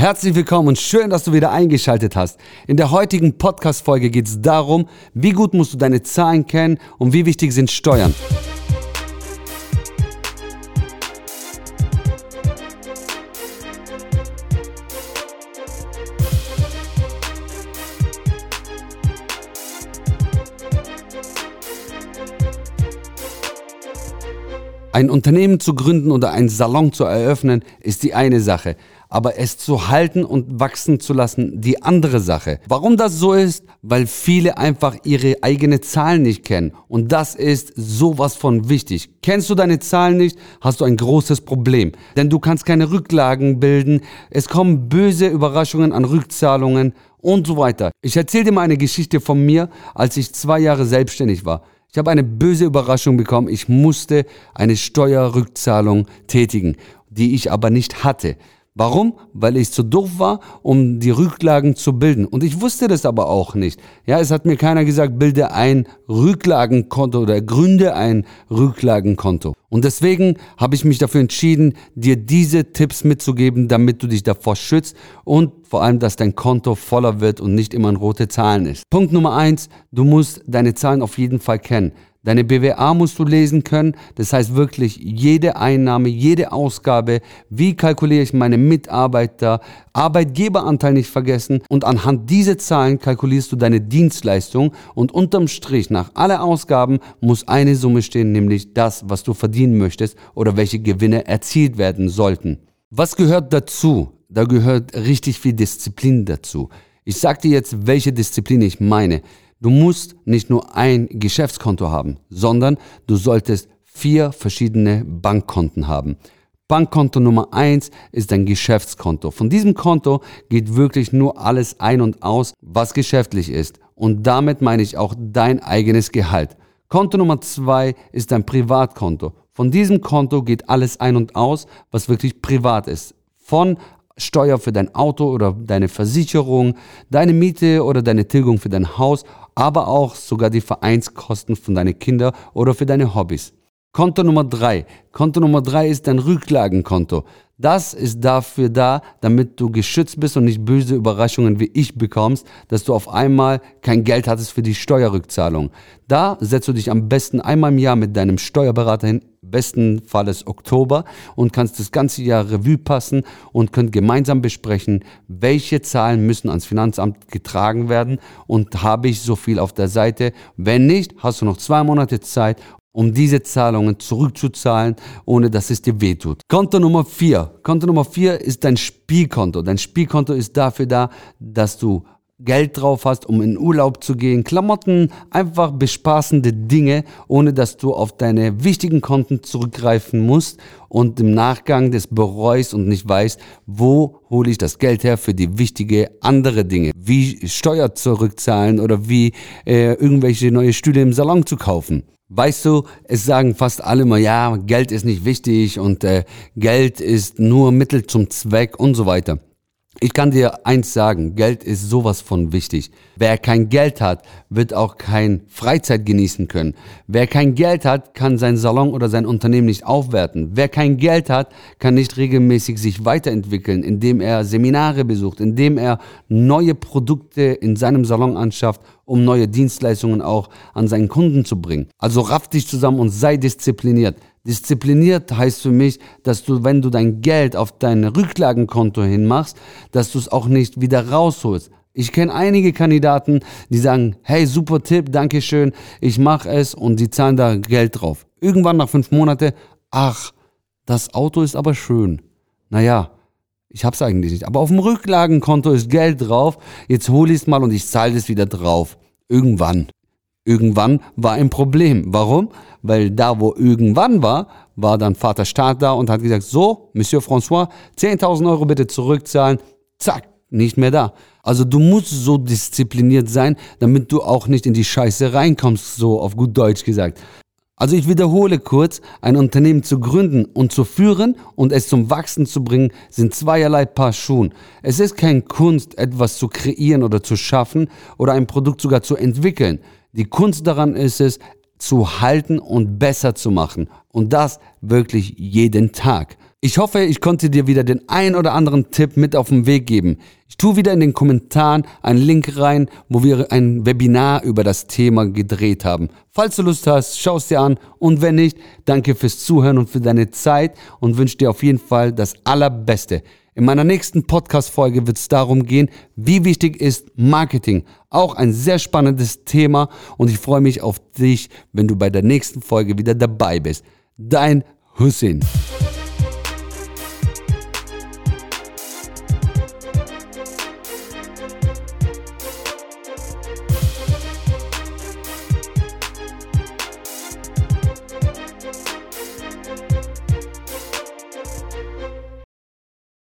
Herzlich willkommen und schön, dass du wieder eingeschaltet hast. In der heutigen Podcast-Folge geht es darum, wie gut musst du deine Zahlen kennen und wie wichtig sind Steuern. Ein Unternehmen zu gründen oder einen Salon zu eröffnen, ist die eine Sache. Aber es zu halten und wachsen zu lassen, die andere Sache. Warum das so ist? Weil viele einfach ihre eigenen Zahlen nicht kennen. Und das ist sowas von wichtig. Kennst du deine Zahlen nicht, hast du ein großes Problem. Denn du kannst keine Rücklagen bilden. Es kommen böse Überraschungen an Rückzahlungen und so weiter. Ich erzähle dir mal eine Geschichte von mir, als ich zwei Jahre selbstständig war. Ich habe eine böse Überraschung bekommen. Ich musste eine Steuerrückzahlung tätigen, die ich aber nicht hatte. Warum? Weil ich zu doof war, um die Rücklagen zu bilden. Und ich wusste das aber auch nicht. Ja, es hat mir keiner gesagt, bilde ein Rücklagenkonto oder gründe ein Rücklagenkonto. Und deswegen habe ich mich dafür entschieden, dir diese Tipps mitzugeben, damit du dich davor schützt und vor allem, dass dein Konto voller wird und nicht immer in rote Zahlen ist. Punkt Nummer eins, du musst deine Zahlen auf jeden Fall kennen. Deine BWA musst du lesen können. Das heißt wirklich jede Einnahme, jede Ausgabe. Wie kalkuliere ich meine Mitarbeiter? Arbeitgeberanteil nicht vergessen. Und anhand dieser Zahlen kalkulierst du deine Dienstleistung. Und unterm Strich nach alle Ausgaben muss eine Summe stehen, nämlich das, was du verdienen möchtest oder welche Gewinne erzielt werden sollten. Was gehört dazu? Da gehört richtig viel Disziplin dazu. Ich sage dir jetzt, welche Disziplin ich meine. Du musst nicht nur ein Geschäftskonto haben, sondern du solltest vier verschiedene Bankkonten haben. Bankkonto Nummer eins ist dein Geschäftskonto. Von diesem Konto geht wirklich nur alles ein und aus, was geschäftlich ist. Und damit meine ich auch dein eigenes Gehalt. Konto Nummer zwei ist dein Privatkonto. Von diesem Konto geht alles ein und aus, was wirklich privat ist. Von Steuer für dein Auto oder deine Versicherung, deine Miete oder deine Tilgung für dein Haus aber auch sogar die Vereinskosten von deinen Kindern oder für deine Hobbys. Konto Nummer drei. Konto Nummer drei ist dein Rücklagenkonto. Das ist dafür da, damit du geschützt bist und nicht böse Überraschungen wie ich bekommst, dass du auf einmal kein Geld hattest für die Steuerrückzahlung. Da setzt du dich am besten einmal im Jahr mit deinem Steuerberater hin, besten Falles Oktober, und kannst das ganze Jahr Revue passen und könnt gemeinsam besprechen, welche Zahlen müssen ans Finanzamt getragen werden und habe ich so viel auf der Seite. Wenn nicht, hast du noch zwei Monate Zeit um diese Zahlungen zurückzuzahlen, ohne dass es dir wehtut. Konto Nummer vier. Konto Nummer vier ist dein Spielkonto. Dein Spielkonto ist dafür da, dass du Geld drauf hast, um in Urlaub zu gehen, Klamotten, einfach bespaßende Dinge, ohne dass du auf deine wichtigen Konten zurückgreifen musst und im Nachgang des bereust und nicht weißt, wo hole ich das Geld her für die wichtige andere Dinge, wie Steuer zurückzahlen oder wie äh, irgendwelche neue Stühle im Salon zu kaufen. Weißt du, es sagen fast alle immer, ja, Geld ist nicht wichtig und äh, Geld ist nur Mittel zum Zweck und so weiter. Ich kann dir eins sagen, Geld ist sowas von wichtig. Wer kein Geld hat, wird auch kein Freizeit genießen können. Wer kein Geld hat, kann sein Salon oder sein Unternehmen nicht aufwerten. Wer kein Geld hat, kann nicht regelmäßig sich weiterentwickeln, indem er Seminare besucht, indem er neue Produkte in seinem Salon anschafft, um neue Dienstleistungen auch an seinen Kunden zu bringen. Also raff dich zusammen und sei diszipliniert. Diszipliniert heißt für mich, dass du, wenn du dein Geld auf dein Rücklagenkonto hinmachst, dass du es auch nicht wieder rausholst. Ich kenne einige Kandidaten, die sagen, hey, super Tipp, danke schön, ich mache es und die zahlen da Geld drauf. Irgendwann nach fünf Monaten, ach, das Auto ist aber schön. Naja, ich hab's eigentlich nicht. Aber auf dem Rücklagenkonto ist Geld drauf, jetzt hole ich es mal und ich zahle es wieder drauf. Irgendwann. Irgendwann war ein Problem. Warum? Weil da, wo irgendwann war, war dann Vater Staat da und hat gesagt, so, Monsieur François, 10.000 Euro bitte zurückzahlen. Zack, nicht mehr da. Also du musst so diszipliniert sein, damit du auch nicht in die Scheiße reinkommst, so auf gut Deutsch gesagt. Also ich wiederhole kurz, ein Unternehmen zu gründen und zu führen und es zum Wachsen zu bringen, sind zweierlei Paar Schuhen. Es ist kein Kunst, etwas zu kreieren oder zu schaffen oder ein Produkt sogar zu entwickeln. Die Kunst daran ist es, zu halten und besser zu machen. Und das wirklich jeden Tag. Ich hoffe, ich konnte dir wieder den ein oder anderen Tipp mit auf den Weg geben. Ich tue wieder in den Kommentaren einen Link rein, wo wir ein Webinar über das Thema gedreht haben. Falls du Lust hast, schau es dir an und wenn nicht, danke fürs Zuhören und für deine Zeit und wünsche dir auf jeden Fall das Allerbeste. In meiner nächsten Podcast-Folge wird es darum gehen, wie wichtig ist Marketing. Auch ein sehr spannendes Thema und ich freue mich auf dich, wenn du bei der nächsten Folge wieder dabei bist. Dein Hussein.